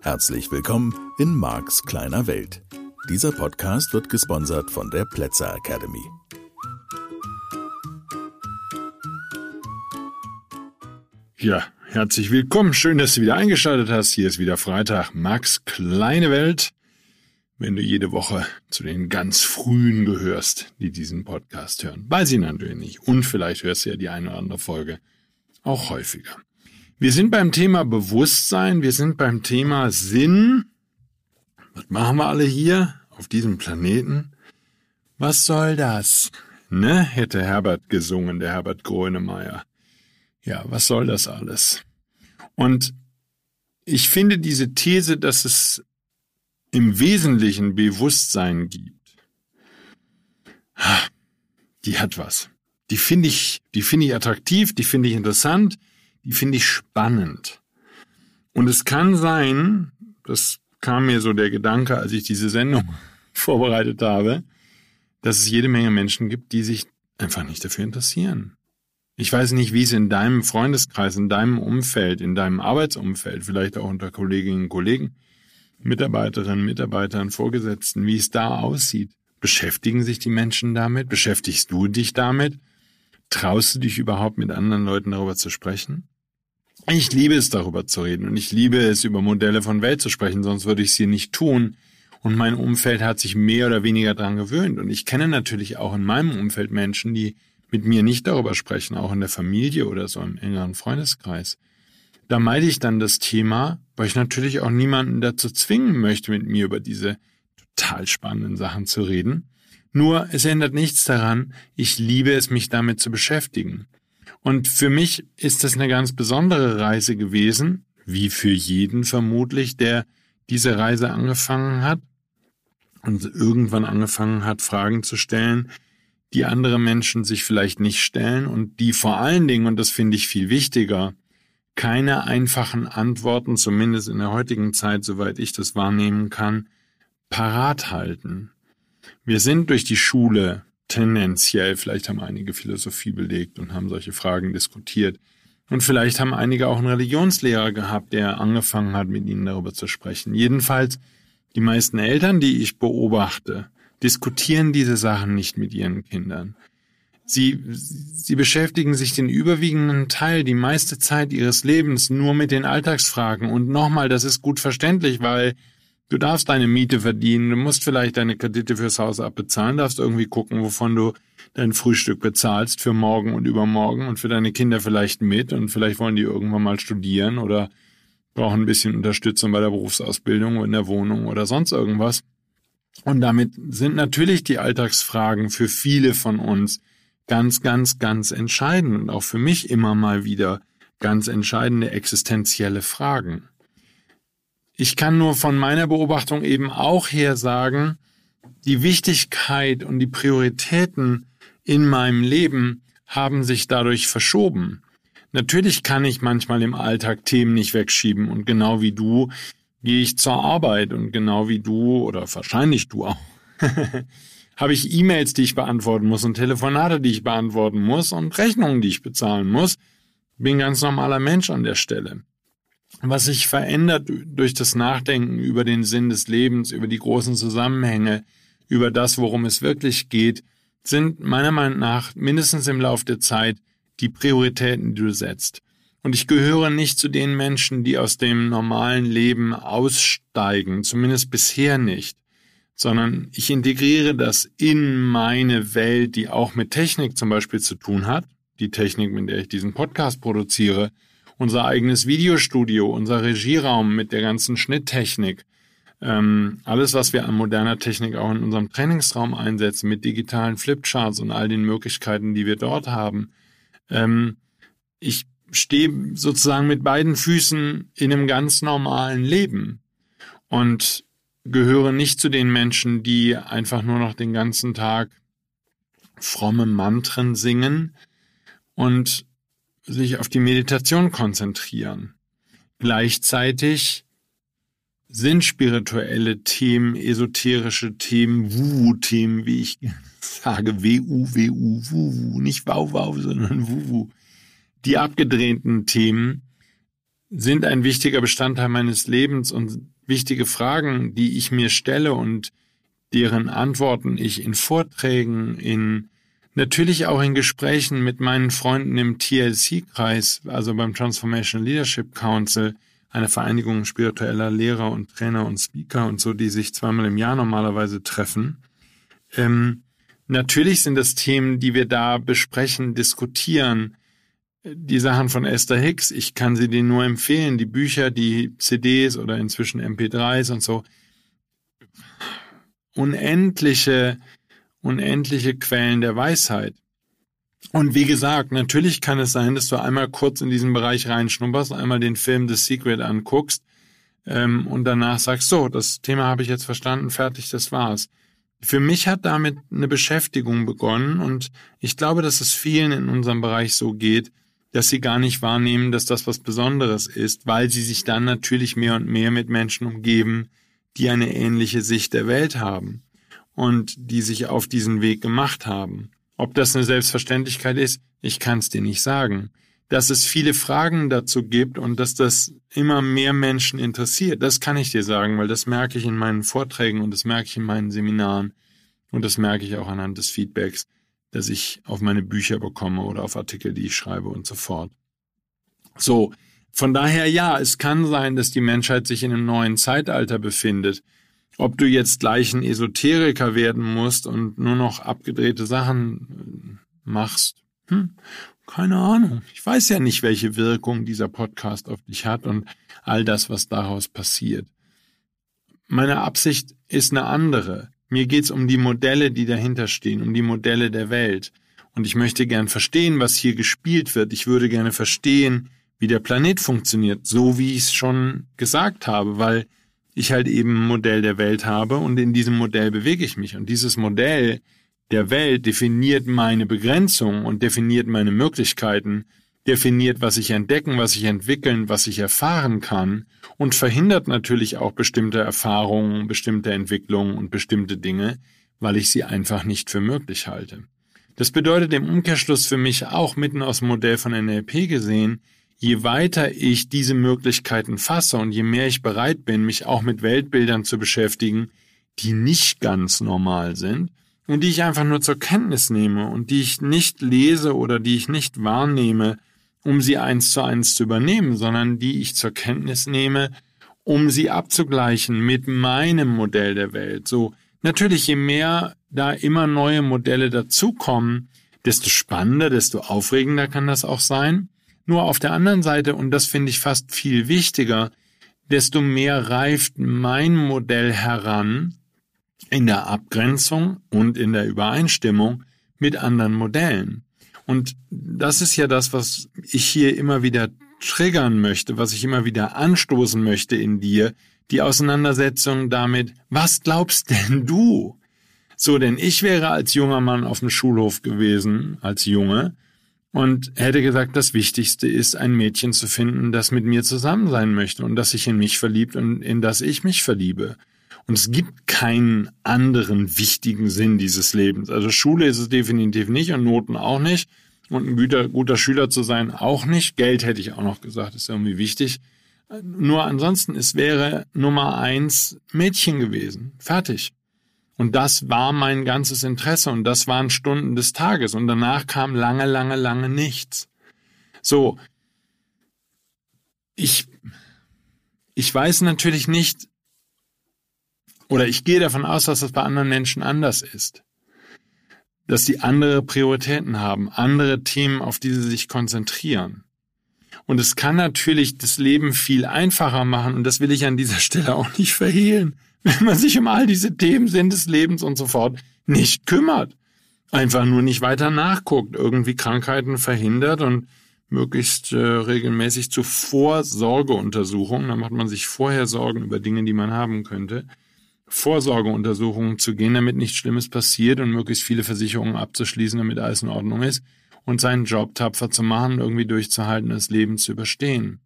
Herzlich willkommen in Marks kleiner Welt. Dieser Podcast wird gesponsert von der Plätzer Academy. Ja, herzlich willkommen. Schön, dass du wieder eingeschaltet hast. Hier ist wieder Freitag. Max kleine Welt. Wenn du jede Woche zu den ganz frühen gehörst, die diesen Podcast hören. Weiß ich natürlich nicht. Und vielleicht hörst du ja die eine oder andere Folge auch häufiger. Wir sind beim Thema Bewusstsein. Wir sind beim Thema Sinn. Was machen wir alle hier auf diesem Planeten? Was soll das? Ne, hätte Herbert gesungen, der Herbert Grönemeyer. Ja, was soll das alles? Und ich finde diese These, dass es im Wesentlichen Bewusstsein gibt, die hat was. Die finde ich, die finde ich attraktiv, die finde ich interessant, die finde ich spannend. Und es kann sein, das kam mir so der Gedanke, als ich diese Sendung vorbereitet habe, dass es jede Menge Menschen gibt, die sich einfach nicht dafür interessieren. Ich weiß nicht, wie es in deinem Freundeskreis, in deinem Umfeld, in deinem Arbeitsumfeld, vielleicht auch unter Kolleginnen und Kollegen, Mitarbeiterinnen, Mitarbeitern, Vorgesetzten, wie es da aussieht. Beschäftigen sich die Menschen damit? Beschäftigst du dich damit? Traust du dich überhaupt mit anderen Leuten darüber zu sprechen? Ich liebe es, darüber zu reden und ich liebe es, über Modelle von Welt zu sprechen, sonst würde ich sie nicht tun. Und mein Umfeld hat sich mehr oder weniger dran gewöhnt. Und ich kenne natürlich auch in meinem Umfeld Menschen, die mit mir nicht darüber sprechen, auch in der Familie oder so im engeren Freundeskreis. Da meide ich dann das Thema, weil ich natürlich auch niemanden dazu zwingen möchte, mit mir über diese total spannenden Sachen zu reden. Nur es ändert nichts daran, ich liebe es, mich damit zu beschäftigen. Und für mich ist das eine ganz besondere Reise gewesen, wie für jeden vermutlich, der diese Reise angefangen hat und irgendwann angefangen hat, Fragen zu stellen, die andere Menschen sich vielleicht nicht stellen und die vor allen Dingen, und das finde ich viel wichtiger, keine einfachen Antworten, zumindest in der heutigen Zeit, soweit ich das wahrnehmen kann, parat halten. Wir sind durch die Schule tendenziell, vielleicht haben einige Philosophie belegt und haben solche Fragen diskutiert. Und vielleicht haben einige auch einen Religionslehrer gehabt, der angefangen hat, mit ihnen darüber zu sprechen. Jedenfalls, die meisten Eltern, die ich beobachte, diskutieren diese Sachen nicht mit ihren Kindern. Sie, sie beschäftigen sich den überwiegenden Teil, die meiste Zeit ihres Lebens nur mit den Alltagsfragen. Und nochmal, das ist gut verständlich, weil du darfst deine Miete verdienen, du musst vielleicht deine Kredite fürs Haus abbezahlen, darfst irgendwie gucken, wovon du dein Frühstück bezahlst für morgen und übermorgen und für deine Kinder vielleicht mit und vielleicht wollen die irgendwann mal studieren oder brauchen ein bisschen Unterstützung bei der Berufsausbildung in der Wohnung oder sonst irgendwas. Und damit sind natürlich die Alltagsfragen für viele von uns ganz, ganz, ganz entscheidend und auch für mich immer mal wieder ganz entscheidende existenzielle Fragen. Ich kann nur von meiner Beobachtung eben auch her sagen, die Wichtigkeit und die Prioritäten in meinem Leben haben sich dadurch verschoben. Natürlich kann ich manchmal im Alltag Themen nicht wegschieben und genau wie du gehe ich zur Arbeit und genau wie du oder wahrscheinlich du auch, habe ich E-Mails, die ich beantworten muss und Telefonate, die ich beantworten muss und Rechnungen, die ich bezahlen muss. Bin ganz normaler Mensch an der Stelle. Was sich verändert durch das Nachdenken über den Sinn des Lebens, über die großen Zusammenhänge, über das, worum es wirklich geht, sind meiner Meinung nach mindestens im Lauf der Zeit die Prioritäten, die du setzt. Und ich gehöre nicht zu den Menschen, die aus dem normalen Leben aussteigen, zumindest bisher nicht, sondern ich integriere das in meine Welt, die auch mit Technik zum Beispiel zu tun hat, die Technik, mit der ich diesen Podcast produziere, unser eigenes Videostudio, unser Regieraum mit der ganzen Schnitttechnik, ähm, alles, was wir an moderner Technik auch in unserem Trainingsraum einsetzen, mit digitalen Flipcharts und all den Möglichkeiten, die wir dort haben. Ähm, ich stehe sozusagen mit beiden Füßen in einem ganz normalen Leben. Und gehöre nicht zu den Menschen, die einfach nur noch den ganzen Tag fromme Mantren singen und sich auf die Meditation konzentrieren. Gleichzeitig sind spirituelle Themen, esoterische Themen, Wu-Themen, wie ich sage, W-U, W-U, Wu-Wu, nicht Wau-Wau, sondern Wu-Wu. Die abgedrehten Themen sind ein wichtiger Bestandteil meines Lebens und wichtige Fragen, die ich mir stelle und deren Antworten ich in Vorträgen, in natürlich auch in Gesprächen mit meinen Freunden im TLC-Kreis, also beim Transformation Leadership Council, eine Vereinigung spiritueller Lehrer und Trainer und Speaker und so, die sich zweimal im Jahr normalerweise treffen. Ähm, natürlich sind das Themen, die wir da besprechen, diskutieren. Die Sachen von Esther Hicks, ich kann sie dir nur empfehlen, die Bücher, die CDs oder inzwischen MP3s und so. Unendliche, unendliche Quellen der Weisheit. Und wie gesagt, natürlich kann es sein, dass du einmal kurz in diesen Bereich reinschnupperst, einmal den Film The Secret anguckst ähm, und danach sagst, so, das Thema habe ich jetzt verstanden, fertig, das war's. Für mich hat damit eine Beschäftigung begonnen und ich glaube, dass es vielen in unserem Bereich so geht, dass sie gar nicht wahrnehmen, dass das was Besonderes ist, weil sie sich dann natürlich mehr und mehr mit Menschen umgeben, die eine ähnliche Sicht der Welt haben und die sich auf diesen Weg gemacht haben. Ob das eine Selbstverständlichkeit ist, ich kann es dir nicht sagen. Dass es viele Fragen dazu gibt und dass das immer mehr Menschen interessiert, das kann ich dir sagen, weil das merke ich in meinen Vorträgen und das merke ich in meinen Seminaren und das merke ich auch anhand des Feedbacks, das ich auf meine Bücher bekomme oder auf Artikel, die ich schreibe und so fort. So, von daher ja, es kann sein, dass die Menschheit sich in einem neuen Zeitalter befindet. Ob du jetzt gleich ein Esoteriker werden musst und nur noch abgedrehte Sachen äh, machst, hm, keine Ahnung. Ich weiß ja nicht, welche Wirkung dieser Podcast auf dich hat und all das, was daraus passiert. Meine Absicht ist eine andere. Mir geht's um die Modelle, die dahinter stehen, um die Modelle der Welt. Und ich möchte gern verstehen, was hier gespielt wird. Ich würde gerne verstehen, wie der Planet funktioniert, so wie ich es schon gesagt habe, weil ich halt eben ein Modell der Welt habe und in diesem Modell bewege ich mich. Und dieses Modell der Welt definiert meine Begrenzung und definiert meine Möglichkeiten, definiert, was ich entdecken, was ich entwickeln, was ich erfahren kann und verhindert natürlich auch bestimmte Erfahrungen, bestimmte Entwicklungen und bestimmte Dinge, weil ich sie einfach nicht für möglich halte. Das bedeutet im Umkehrschluss für mich auch mitten aus dem Modell von NLP gesehen, je weiter ich diese Möglichkeiten fasse und je mehr ich bereit bin, mich auch mit Weltbildern zu beschäftigen, die nicht ganz normal sind und die ich einfach nur zur Kenntnis nehme und die ich nicht lese oder die ich nicht wahrnehme, um sie eins zu eins zu übernehmen, sondern die ich zur Kenntnis nehme, um sie abzugleichen mit meinem Modell der Welt. So, natürlich, je mehr da immer neue Modelle dazukommen, desto spannender, desto aufregender kann das auch sein. Nur auf der anderen Seite, und das finde ich fast viel wichtiger, desto mehr reift mein Modell heran in der Abgrenzung und in der Übereinstimmung mit anderen Modellen. Und das ist ja das, was ich hier immer wieder triggern möchte, was ich immer wieder anstoßen möchte in dir, die Auseinandersetzung damit, was glaubst denn du? So, denn ich wäre als junger Mann auf dem Schulhof gewesen, als Junge, und hätte gesagt, das Wichtigste ist, ein Mädchen zu finden, das mit mir zusammen sein möchte und das sich in mich verliebt und in das ich mich verliebe. Und es gibt keinen anderen wichtigen Sinn dieses Lebens. Also Schule ist es definitiv nicht und Noten auch nicht. Und ein guter, guter Schüler zu sein auch nicht. Geld hätte ich auch noch gesagt, ist irgendwie wichtig. Nur ansonsten, es wäre Nummer eins Mädchen gewesen. Fertig. Und das war mein ganzes Interesse und das waren Stunden des Tages und danach kam lange, lange, lange nichts. So, ich, ich weiß natürlich nicht, oder ich gehe davon aus, dass das bei anderen Menschen anders ist. Dass sie andere Prioritäten haben, andere Themen, auf die sie sich konzentrieren. Und es kann natürlich das Leben viel einfacher machen, und das will ich an dieser Stelle auch nicht verhehlen wenn man sich um all diese Themen Sinn des Lebens und so fort nicht kümmert. Einfach nur nicht weiter nachguckt, irgendwie Krankheiten verhindert und möglichst äh, regelmäßig zu Vorsorgeuntersuchungen, da macht man sich vorher Sorgen über Dinge, die man haben könnte, Vorsorgeuntersuchungen zu gehen, damit nichts Schlimmes passiert und möglichst viele Versicherungen abzuschließen, damit alles in Ordnung ist und seinen Job tapfer zu machen, irgendwie durchzuhalten, das Leben zu überstehen.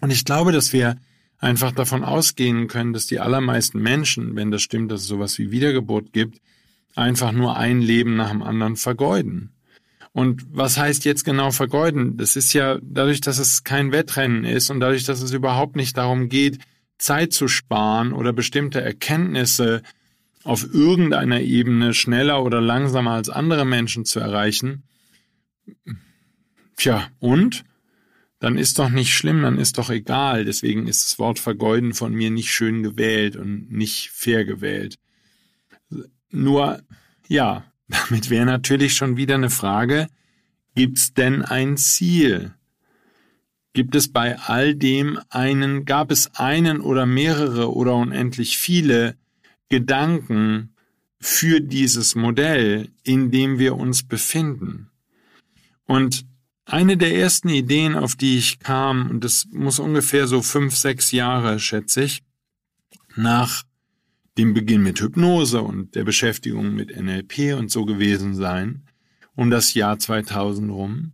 Und ich glaube, dass wir einfach davon ausgehen können, dass die allermeisten Menschen, wenn das stimmt, dass es sowas wie Wiedergeburt gibt, einfach nur ein Leben nach dem anderen vergeuden. Und was heißt jetzt genau vergeuden? Das ist ja dadurch, dass es kein Wettrennen ist und dadurch, dass es überhaupt nicht darum geht, Zeit zu sparen oder bestimmte Erkenntnisse auf irgendeiner Ebene schneller oder langsamer als andere Menschen zu erreichen. Tja, und? dann ist doch nicht schlimm, dann ist doch egal. Deswegen ist das Wort vergeuden von mir nicht schön gewählt und nicht fair gewählt. Nur, ja, damit wäre natürlich schon wieder eine Frage, gibt's denn ein Ziel? Gibt es bei all dem einen, gab es einen oder mehrere oder unendlich viele Gedanken für dieses Modell, in dem wir uns befinden? Und eine der ersten Ideen, auf die ich kam, und das muss ungefähr so fünf, sechs Jahre, schätze ich, nach dem Beginn mit Hypnose und der Beschäftigung mit NLP und so gewesen sein, um das Jahr 2000 rum,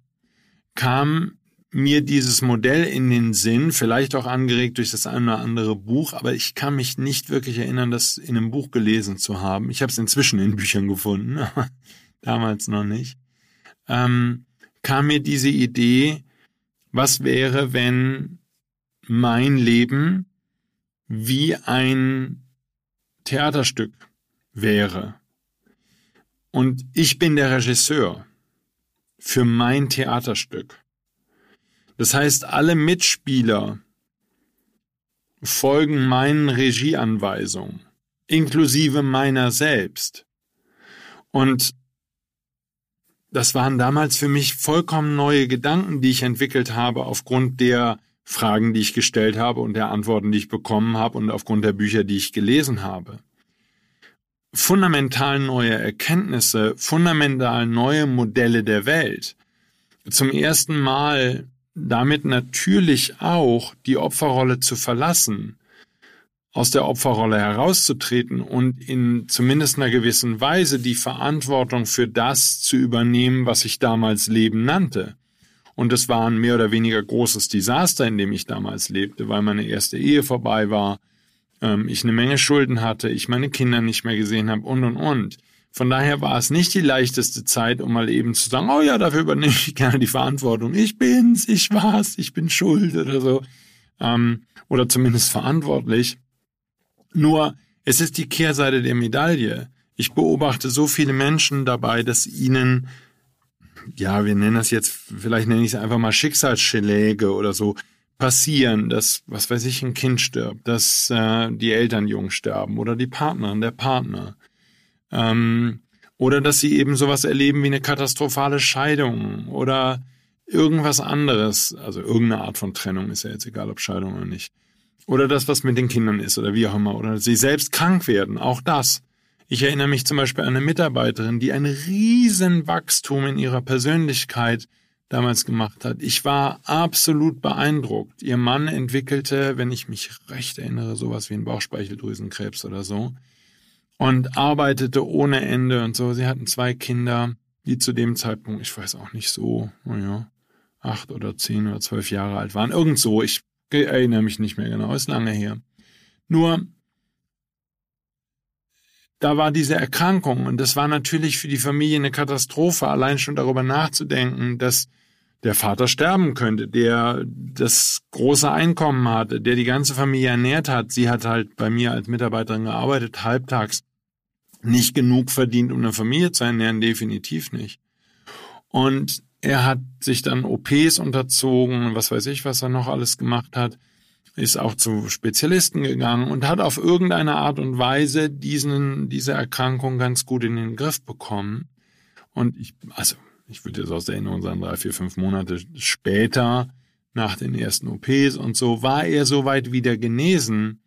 kam mir dieses Modell in den Sinn, vielleicht auch angeregt durch das eine oder andere Buch, aber ich kann mich nicht wirklich erinnern, das in einem Buch gelesen zu haben. Ich habe es inzwischen in Büchern gefunden, aber damals noch nicht. Ähm, kam mir diese Idee, was wäre, wenn mein Leben wie ein Theaterstück wäre. Und ich bin der Regisseur für mein Theaterstück. Das heißt, alle Mitspieler folgen meinen Regieanweisungen, inklusive meiner selbst. Und das waren damals für mich vollkommen neue Gedanken, die ich entwickelt habe aufgrund der Fragen, die ich gestellt habe und der Antworten, die ich bekommen habe und aufgrund der Bücher, die ich gelesen habe. Fundamental neue Erkenntnisse, fundamental neue Modelle der Welt. Zum ersten Mal damit natürlich auch die Opferrolle zu verlassen aus der Opferrolle herauszutreten und in zumindest einer gewissen Weise die Verantwortung für das zu übernehmen, was ich damals Leben nannte. Und es war ein mehr oder weniger großes Desaster, in dem ich damals lebte, weil meine erste Ehe vorbei war, ähm, ich eine Menge Schulden hatte, ich meine Kinder nicht mehr gesehen habe und und und. Von daher war es nicht die leichteste Zeit, um mal eben zu sagen, oh ja, dafür übernehme ich gerne die Verantwortung. Ich bin's, ich war's, ich bin schuld oder so. Ähm, oder zumindest verantwortlich. Nur, es ist die Kehrseite der Medaille. Ich beobachte so viele Menschen dabei, dass ihnen, ja, wir nennen das jetzt, vielleicht nenne ich es einfach mal Schicksalsschläge oder so, passieren, dass, was weiß ich, ein Kind stirbt, dass äh, die Eltern jung sterben oder die Partnerin, der Partner. Ähm, oder dass sie eben sowas erleben wie eine katastrophale Scheidung oder irgendwas anderes. Also irgendeine Art von Trennung ist ja jetzt egal, ob Scheidung oder nicht. Oder das, was mit den Kindern ist oder wie auch immer. Oder sie selbst krank werden. Auch das. Ich erinnere mich zum Beispiel an eine Mitarbeiterin, die ein Riesenwachstum in ihrer Persönlichkeit damals gemacht hat. Ich war absolut beeindruckt. Ihr Mann entwickelte, wenn ich mich recht erinnere, sowas wie ein Bauchspeicheldrüsenkrebs oder so. Und arbeitete ohne Ende und so. Sie hatten zwei Kinder, die zu dem Zeitpunkt, ich weiß auch nicht so, naja, acht oder zehn oder zwölf Jahre alt waren. Irgend so. Ich erinnere mich nicht mehr genau, ist lange her. Nur, da war diese Erkrankung und das war natürlich für die Familie eine Katastrophe, allein schon darüber nachzudenken, dass der Vater sterben könnte, der das große Einkommen hatte, der die ganze Familie ernährt hat. Sie hat halt bei mir als Mitarbeiterin gearbeitet, halbtags nicht genug verdient, um eine Familie zu ernähren, definitiv nicht. Und er hat sich dann OPs unterzogen, was weiß ich, was er noch alles gemacht hat, ist auch zu Spezialisten gegangen und hat auf irgendeine Art und Weise diesen, diese Erkrankung ganz gut in den Griff bekommen. Und ich, also, ich würde jetzt aus der Erinnerung sagen, drei, vier, fünf Monate später, nach den ersten OPs und so, war er soweit wieder genesen.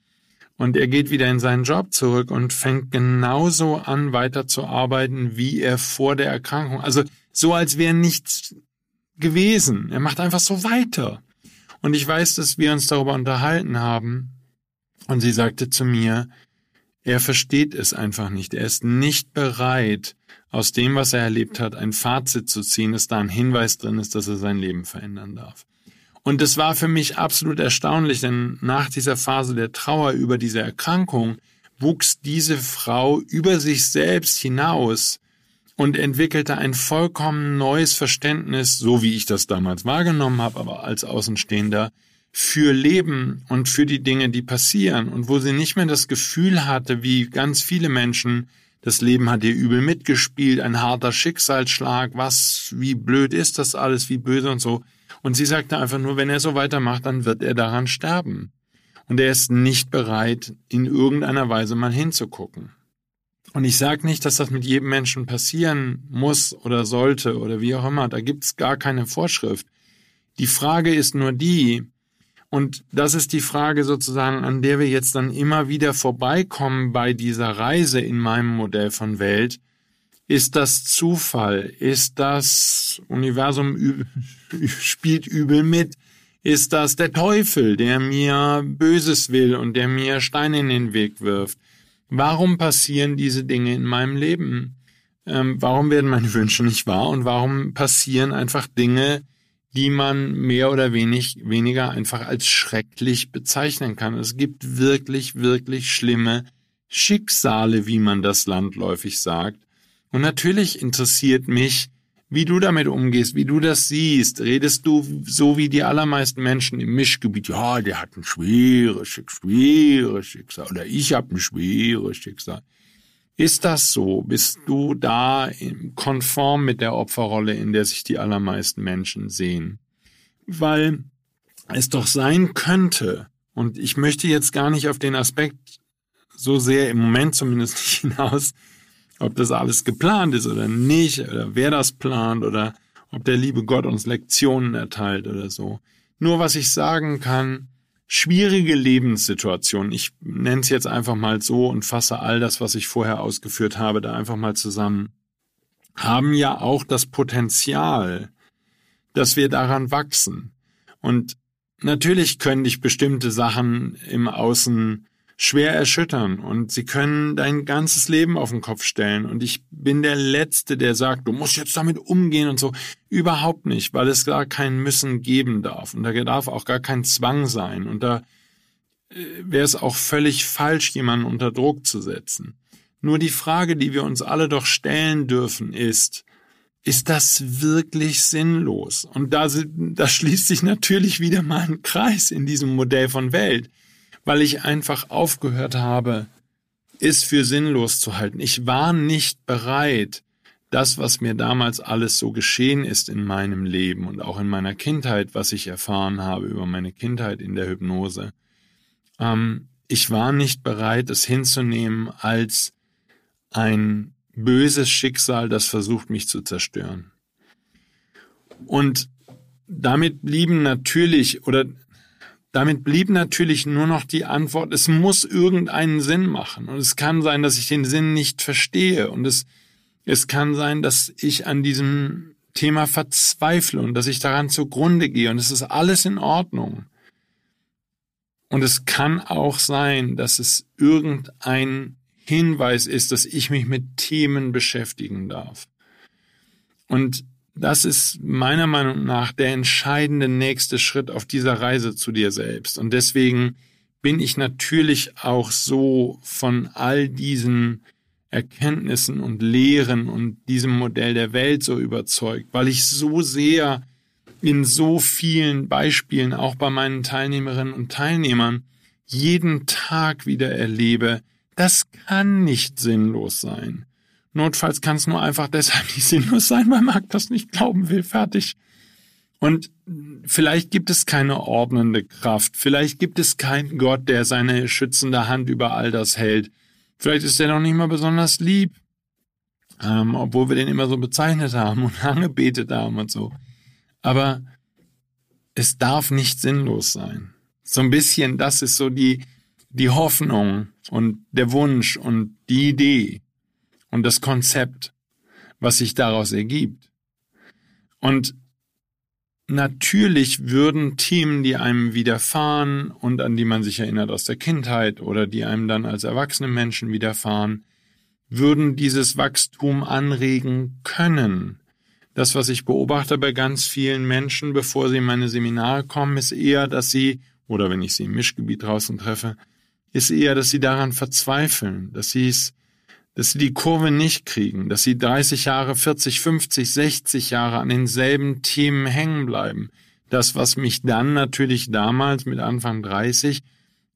Und er geht wieder in seinen Job zurück und fängt genauso an, weiterzuarbeiten, wie er vor der Erkrankung. Also so als wäre nichts gewesen. Er macht einfach so weiter. Und ich weiß, dass wir uns darüber unterhalten haben. Und sie sagte zu mir, er versteht es einfach nicht. Er ist nicht bereit, aus dem, was er erlebt hat, ein Fazit zu ziehen, dass da ein Hinweis drin ist, dass er sein Leben verändern darf. Und es war für mich absolut erstaunlich, denn nach dieser Phase der Trauer über diese Erkrankung wuchs diese Frau über sich selbst hinaus und entwickelte ein vollkommen neues Verständnis, so wie ich das damals wahrgenommen habe, aber als Außenstehender, für Leben und für die Dinge, die passieren und wo sie nicht mehr das Gefühl hatte, wie ganz viele Menschen, das Leben hat ihr übel mitgespielt, ein harter Schicksalsschlag, was, wie blöd ist das alles, wie böse und so. Und sie sagte einfach nur, wenn er so weitermacht, dann wird er daran sterben. Und er ist nicht bereit, in irgendeiner Weise mal hinzugucken. Und ich sage nicht, dass das mit jedem Menschen passieren muss oder sollte oder wie auch immer. Da gibt's gar keine Vorschrift. Die Frage ist nur die, und das ist die Frage sozusagen, an der wir jetzt dann immer wieder vorbeikommen bei dieser Reise in meinem Modell von Welt. Ist das Zufall? Ist das Universum spielt übel mit? Ist das der Teufel, der mir Böses will und der mir Steine in den Weg wirft? Warum passieren diese Dinge in meinem Leben? Ähm, warum werden meine Wünsche nicht wahr? Und warum passieren einfach Dinge, die man mehr oder wenig, weniger einfach als schrecklich bezeichnen kann. Es gibt wirklich, wirklich schlimme Schicksale, wie man das landläufig sagt. Und natürlich interessiert mich, wie du damit umgehst, wie du das siehst. Redest du so wie die allermeisten Menschen im Mischgebiet, ja, der hat ein schweres, schweres Schicksal oder ich habe ein schweres Schicksal. Ist das so? Bist du da konform mit der Opferrolle, in der sich die allermeisten Menschen sehen? Weil es doch sein könnte, und ich möchte jetzt gar nicht auf den Aspekt so sehr im Moment zumindest nicht hinaus, ob das alles geplant ist oder nicht, oder wer das plant, oder ob der liebe Gott uns Lektionen erteilt oder so. Nur was ich sagen kann, schwierige Lebenssituationen, ich nenne es jetzt einfach mal so und fasse all das, was ich vorher ausgeführt habe, da einfach mal zusammen, haben ja auch das Potenzial, dass wir daran wachsen. Und natürlich können dich bestimmte Sachen im Außen schwer erschüttern und sie können dein ganzes Leben auf den Kopf stellen. Und ich bin der Letzte, der sagt, du musst jetzt damit umgehen und so. Überhaupt nicht, weil es gar kein Müssen geben darf. Und da darf auch gar kein Zwang sein. Und da äh, wäre es auch völlig falsch, jemanden unter Druck zu setzen. Nur die Frage, die wir uns alle doch stellen dürfen, ist, ist das wirklich sinnlos? Und da, da schließt sich natürlich wieder mal ein Kreis in diesem Modell von Welt weil ich einfach aufgehört habe, es für sinnlos zu halten. Ich war nicht bereit, das, was mir damals alles so geschehen ist in meinem Leben und auch in meiner Kindheit, was ich erfahren habe über meine Kindheit in der Hypnose, ähm, ich war nicht bereit, es hinzunehmen als ein böses Schicksal, das versucht, mich zu zerstören. Und damit blieben natürlich, oder damit blieb natürlich nur noch die Antwort, es muss irgendeinen Sinn machen. Und es kann sein, dass ich den Sinn nicht verstehe. Und es, es kann sein, dass ich an diesem Thema verzweifle und dass ich daran zugrunde gehe. Und es ist alles in Ordnung. Und es kann auch sein, dass es irgendein Hinweis ist, dass ich mich mit Themen beschäftigen darf. Und das ist meiner Meinung nach der entscheidende nächste Schritt auf dieser Reise zu dir selbst. Und deswegen bin ich natürlich auch so von all diesen Erkenntnissen und Lehren und diesem Modell der Welt so überzeugt, weil ich so sehr in so vielen Beispielen, auch bei meinen Teilnehmerinnen und Teilnehmern, jeden Tag wieder erlebe, das kann nicht sinnlos sein. Notfalls kann es nur einfach deshalb nicht sinnlos sein, weil Marc das nicht glauben will. Fertig. Und vielleicht gibt es keine ordnende Kraft. Vielleicht gibt es keinen Gott, der seine schützende Hand über all das hält. Vielleicht ist er noch nicht mal besonders lieb. Ähm, obwohl wir den immer so bezeichnet haben und angebetet haben und so. Aber es darf nicht sinnlos sein. So ein bisschen, das ist so die, die Hoffnung und der Wunsch und die Idee und das Konzept, was sich daraus ergibt. Und natürlich würden Themen, die einem widerfahren und an die man sich erinnert aus der Kindheit oder die einem dann als erwachsene Menschen widerfahren, würden dieses Wachstum anregen können, das, was ich beobachte bei ganz vielen Menschen, bevor sie in meine Seminare kommen, ist eher, dass sie, oder wenn ich sie im Mischgebiet draußen treffe, ist eher, dass sie daran verzweifeln, dass sie es, dass sie die Kurve nicht kriegen, dass sie 30 Jahre, 40, 50, 60 Jahre an denselben Themen hängen bleiben. Das, was mich dann natürlich damals mit Anfang 30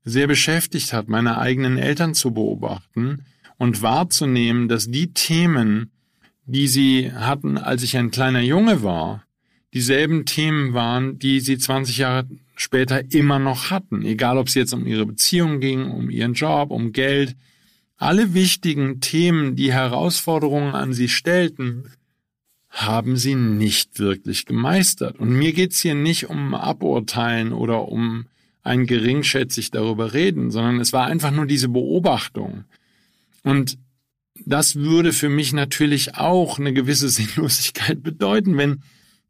sehr beschäftigt hat, meine eigenen Eltern zu beobachten und wahrzunehmen, dass die Themen, die sie hatten, als ich ein kleiner Junge war, dieselben Themen waren, die sie 20 Jahre später immer noch hatten. Egal, ob es jetzt um ihre Beziehung ging, um ihren Job, um Geld. Alle wichtigen Themen, die Herausforderungen an sie stellten, haben sie nicht wirklich gemeistert. Und mir geht's hier nicht um Aburteilen oder um ein geringschätzig darüber reden, sondern es war einfach nur diese Beobachtung. Und das würde für mich natürlich auch eine gewisse Sinnlosigkeit bedeuten, wenn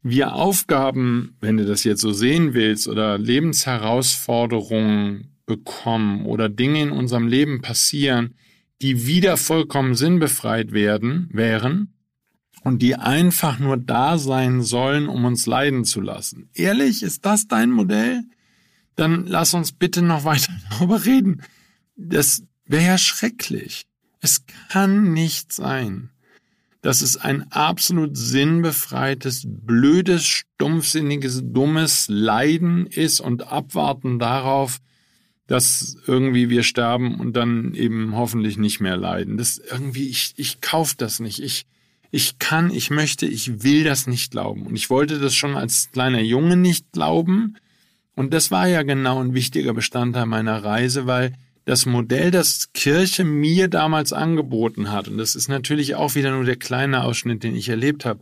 wir Aufgaben, wenn du das jetzt so sehen willst, oder Lebensherausforderungen bekommen oder Dinge in unserem Leben passieren, die wieder vollkommen sinnbefreit werden, wären und die einfach nur da sein sollen, um uns leiden zu lassen. Ehrlich, ist das dein Modell? Dann lass uns bitte noch weiter darüber reden. Das wäre ja schrecklich. Es kann nicht sein, dass es ein absolut sinnbefreites, blödes, stumpfsinniges, dummes Leiden ist und abwarten darauf, dass irgendwie wir sterben und dann eben hoffentlich nicht mehr leiden. Das irgendwie, ich, ich kauf das nicht. Ich, ich kann, ich möchte, ich will das nicht glauben. Und ich wollte das schon als kleiner Junge nicht glauben. Und das war ja genau ein wichtiger Bestandteil meiner Reise, weil das Modell, das Kirche mir damals angeboten hat, und das ist natürlich auch wieder nur der kleine Ausschnitt, den ich erlebt habe,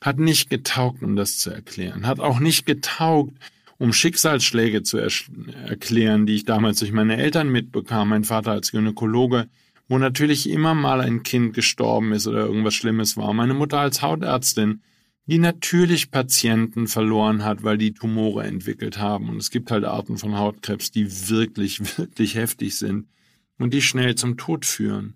hat nicht getaugt, um das zu erklären, hat auch nicht getaugt, um Schicksalsschläge zu er erklären, die ich damals durch meine Eltern mitbekam, mein Vater als Gynäkologe, wo natürlich immer mal ein Kind gestorben ist oder irgendwas Schlimmes war, meine Mutter als Hautärztin, die natürlich Patienten verloren hat, weil die Tumore entwickelt haben. Und es gibt halt Arten von Hautkrebs, die wirklich, wirklich heftig sind und die schnell zum Tod führen.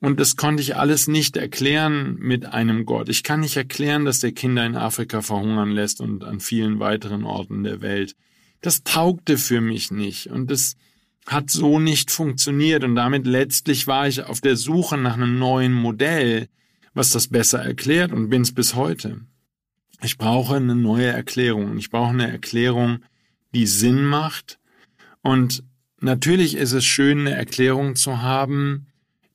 Und das konnte ich alles nicht erklären mit einem Gott. Ich kann nicht erklären, dass der Kinder in Afrika verhungern lässt und an vielen weiteren Orten der Welt. Das taugte für mich nicht und das hat so nicht funktioniert und damit letztlich war ich auf der Suche nach einem neuen Modell, was das besser erklärt und bin's bis heute. Ich brauche eine neue Erklärung. Ich brauche eine Erklärung, die Sinn macht. Und natürlich ist es schön, eine Erklärung zu haben,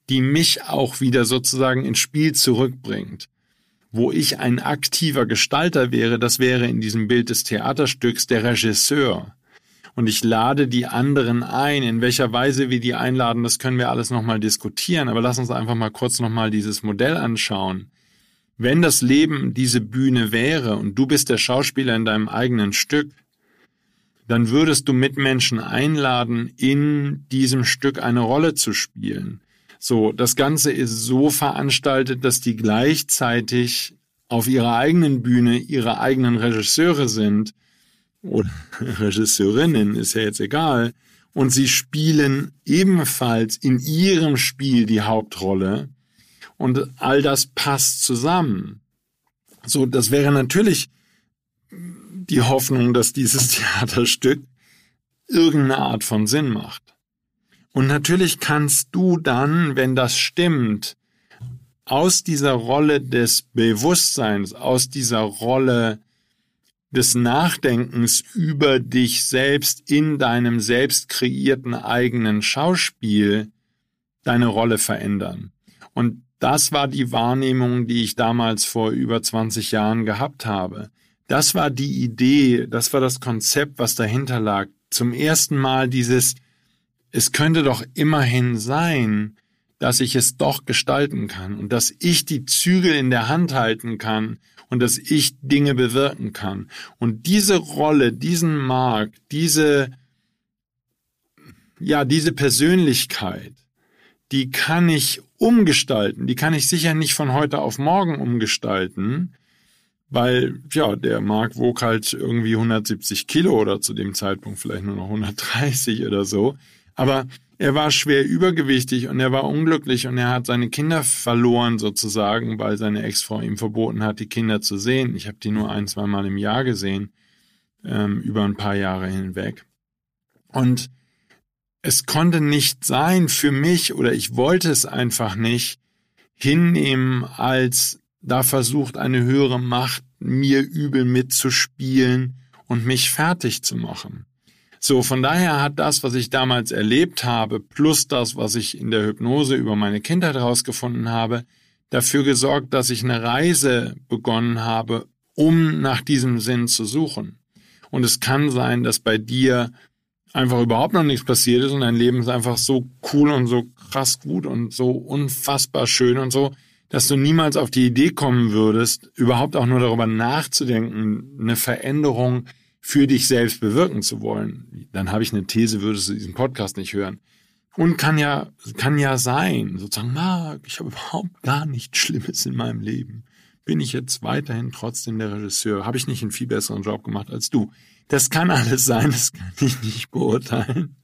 die mich auch wieder sozusagen ins Spiel zurückbringt. Wo ich ein aktiver Gestalter wäre, das wäre in diesem Bild des Theaterstücks der Regisseur. Und ich lade die anderen ein. In welcher Weise wir die einladen, das können wir alles nochmal diskutieren. Aber lass uns einfach mal kurz nochmal dieses Modell anschauen. Wenn das Leben diese Bühne wäre und du bist der Schauspieler in deinem eigenen Stück, dann würdest du Mitmenschen einladen, in diesem Stück eine Rolle zu spielen. So, das Ganze ist so veranstaltet, dass die gleichzeitig auf ihrer eigenen Bühne ihre eigenen Regisseure sind oder Regisseurinnen, ist ja jetzt egal, und sie spielen ebenfalls in ihrem Spiel die Hauptrolle und all das passt zusammen. So, das wäre natürlich die Hoffnung, dass dieses Theaterstück irgendeine Art von Sinn macht. Und natürlich kannst du dann, wenn das stimmt, aus dieser Rolle des Bewusstseins, aus dieser Rolle des Nachdenkens über dich selbst in deinem selbst kreierten eigenen Schauspiel deine Rolle verändern. Und das war die Wahrnehmung, die ich damals vor über 20 Jahren gehabt habe. Das war die Idee, das war das Konzept, was dahinter lag. Zum ersten Mal dieses, es könnte doch immerhin sein, dass ich es doch gestalten kann und dass ich die Zügel in der Hand halten kann und dass ich Dinge bewirken kann. Und diese Rolle, diesen Markt, diese, ja, diese Persönlichkeit, die kann ich umgestalten. Die kann ich sicher nicht von heute auf morgen umgestalten, weil, ja, der Mark wog halt irgendwie 170 Kilo oder zu dem Zeitpunkt vielleicht nur noch 130 oder so. Aber er war schwer übergewichtig und er war unglücklich und er hat seine Kinder verloren sozusagen, weil seine Ex-Frau ihm verboten hat, die Kinder zu sehen. Ich habe die nur ein, zwei Mal im Jahr gesehen, ähm, über ein paar Jahre hinweg. Und es konnte nicht sein für mich oder ich wollte es einfach nicht hinnehmen, als da versucht eine höhere Macht mir übel mitzuspielen und mich fertig zu machen. So, von daher hat das, was ich damals erlebt habe, plus das, was ich in der Hypnose über meine Kindheit herausgefunden habe, dafür gesorgt, dass ich eine Reise begonnen habe, um nach diesem Sinn zu suchen. Und es kann sein, dass bei dir einfach überhaupt noch nichts passiert ist und dein Leben ist einfach so cool und so krass gut und so unfassbar schön und so, dass du niemals auf die Idee kommen würdest, überhaupt auch nur darüber nachzudenken, eine Veränderung für dich selbst bewirken zu wollen, dann habe ich eine These, würdest du diesen Podcast nicht hören. Und kann ja, kann ja sein, sozusagen, Marc, ich habe überhaupt gar nichts Schlimmes in meinem Leben. Bin ich jetzt weiterhin trotzdem der Regisseur? Habe ich nicht einen viel besseren Job gemacht als du? Das kann alles sein, das kann ich nicht beurteilen.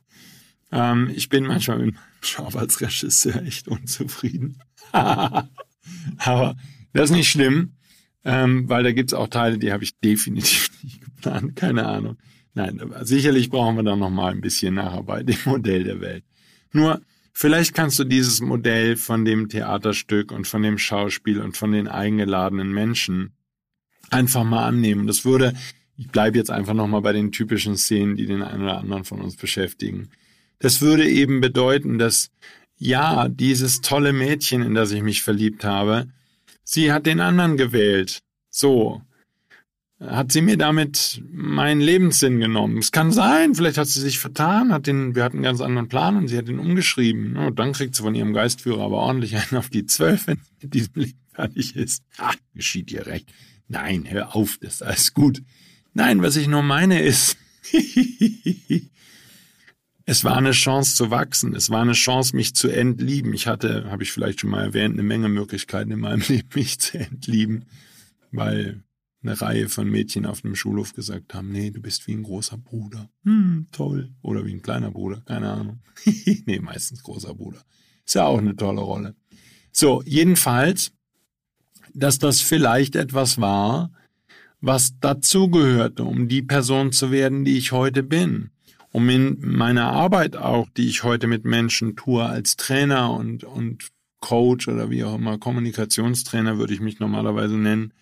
Ähm, ich bin manchmal mit meinem Job als Regisseur echt unzufrieden. Aber das ist nicht schlimm, ähm, weil da gibt's auch Teile, die habe ich definitiv nicht Plan, keine Ahnung. Nein, sicherlich brauchen wir da noch mal ein bisschen Nacharbeit im Modell der Welt. Nur, vielleicht kannst du dieses Modell von dem Theaterstück und von dem Schauspiel und von den eingeladenen Menschen einfach mal annehmen. Das würde, ich bleibe jetzt einfach noch mal bei den typischen Szenen, die den einen oder anderen von uns beschäftigen. Das würde eben bedeuten, dass ja, dieses tolle Mädchen, in das ich mich verliebt habe, sie hat den anderen gewählt. So hat sie mir damit meinen Lebenssinn genommen. Es kann sein, vielleicht hat sie sich vertan, hat den, wir hatten einen ganz anderen Plan und sie hat ihn umgeschrieben. Und dann kriegt sie von ihrem Geistführer aber ordentlich einen auf die Zwölf, wenn sie mit diesem Leben fertig ist. Ach, geschieht ihr recht. Nein, hör auf, das ist alles gut. Nein, was ich nur meine ist, es war eine Chance zu wachsen. Es war eine Chance, mich zu entlieben. Ich hatte, habe ich vielleicht schon mal erwähnt, eine Menge Möglichkeiten in meinem Leben, mich zu entlieben, weil eine Reihe von Mädchen auf dem Schulhof gesagt haben, nee, du bist wie ein großer Bruder. Hm, toll. Oder wie ein kleiner Bruder, keine Ahnung. nee, meistens großer Bruder. Ist ja auch eine tolle Rolle. So, jedenfalls, dass das vielleicht etwas war, was dazugehörte, um die Person zu werden, die ich heute bin. Um in meiner Arbeit auch, die ich heute mit Menschen tue, als Trainer und, und Coach oder wie auch immer, Kommunikationstrainer würde ich mich normalerweise nennen,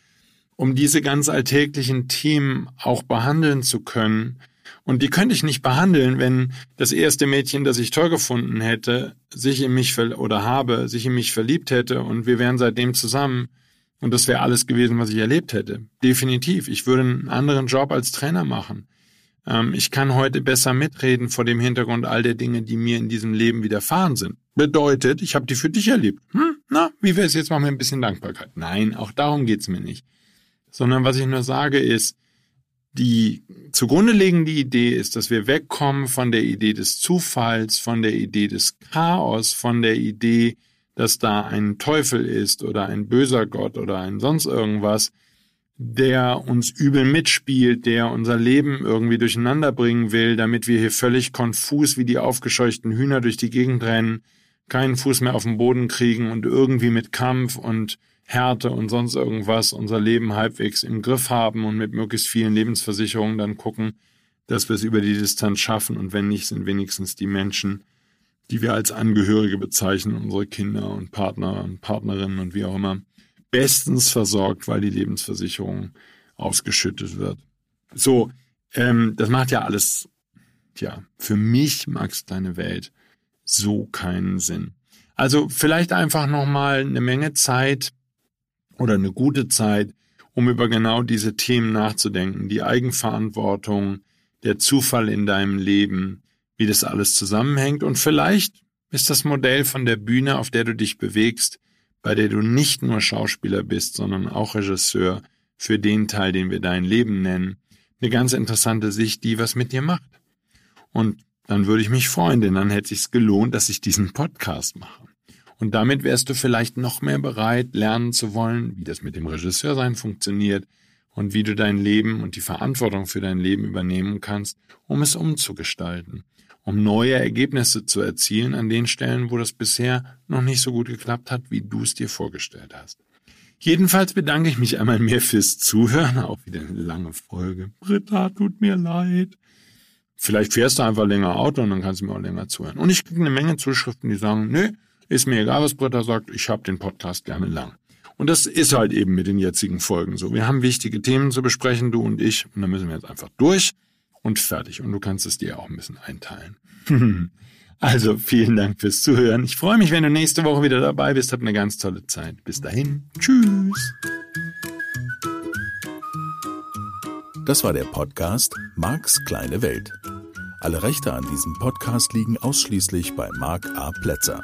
um diese ganz alltäglichen Themen auch behandeln zu können. Und die könnte ich nicht behandeln, wenn das erste Mädchen, das ich toll gefunden hätte, sich in mich oder habe, sich in mich verliebt hätte und wir wären seitdem zusammen. Und das wäre alles gewesen, was ich erlebt hätte. Definitiv. Ich würde einen anderen Job als Trainer machen. Ähm, ich kann heute besser mitreden vor dem Hintergrund all der Dinge, die mir in diesem Leben widerfahren sind. Bedeutet, ich habe die für dich erlebt. Hm, na, wie wäre es jetzt mal mit ein bisschen Dankbarkeit? Nein, auch darum geht's mir nicht sondern was ich nur sage ist, die zugrunde liegende Idee ist, dass wir wegkommen von der Idee des Zufalls, von der Idee des Chaos, von der Idee, dass da ein Teufel ist oder ein böser Gott oder ein sonst irgendwas, der uns übel mitspielt, der unser Leben irgendwie durcheinander bringen will, damit wir hier völlig konfus wie die aufgescheuchten Hühner durch die Gegend rennen, keinen Fuß mehr auf den Boden kriegen und irgendwie mit Kampf und Härte und sonst irgendwas unser Leben halbwegs im Griff haben und mit möglichst vielen Lebensversicherungen dann gucken, dass wir es über die Distanz schaffen und wenn nicht, sind wenigstens die Menschen, die wir als Angehörige bezeichnen, unsere Kinder und Partner und Partnerinnen und wie auch immer, bestens versorgt, weil die Lebensversicherung ausgeschüttet wird. So, ähm, das macht ja alles, tja, für mich, Max, deine Welt, so keinen Sinn. Also vielleicht einfach nochmal eine Menge Zeit oder eine gute Zeit, um über genau diese Themen nachzudenken. Die Eigenverantwortung, der Zufall in deinem Leben, wie das alles zusammenhängt. Und vielleicht ist das Modell von der Bühne, auf der du dich bewegst, bei der du nicht nur Schauspieler bist, sondern auch Regisseur für den Teil, den wir dein Leben nennen, eine ganz interessante Sicht, die was mit dir macht. Und dann würde ich mich freuen, denn dann hätte es gelohnt, dass ich diesen Podcast mache. Und damit wärst du vielleicht noch mehr bereit, lernen zu wollen, wie das mit dem Regisseursein funktioniert und wie du dein Leben und die Verantwortung für dein Leben übernehmen kannst, um es umzugestalten. um neue Ergebnisse zu erzielen an den Stellen, wo das bisher noch nicht so gut geklappt hat, wie du es dir vorgestellt hast. Jedenfalls bedanke ich mich einmal mehr fürs Zuhören. Auch wieder eine lange Folge. Britta, tut mir leid. Vielleicht fährst du einfach länger Auto und dann kannst du mir auch länger zuhören. Und ich kriege eine Menge Zuschriften, die sagen, nö, ist mir egal, was Britta sagt, ich habe den Podcast gerne lang. Und das ist halt eben mit den jetzigen Folgen so. Wir haben wichtige Themen zu besprechen, du und ich, und da müssen wir jetzt einfach durch und fertig. Und du kannst es dir auch ein bisschen einteilen. also vielen Dank fürs Zuhören. Ich freue mich, wenn du nächste Woche wieder dabei bist. Hab eine ganz tolle Zeit. Bis dahin. Tschüss. Das war der Podcast Marks kleine Welt. Alle Rechte an diesem Podcast liegen ausschließlich bei Mark A. Plätzer.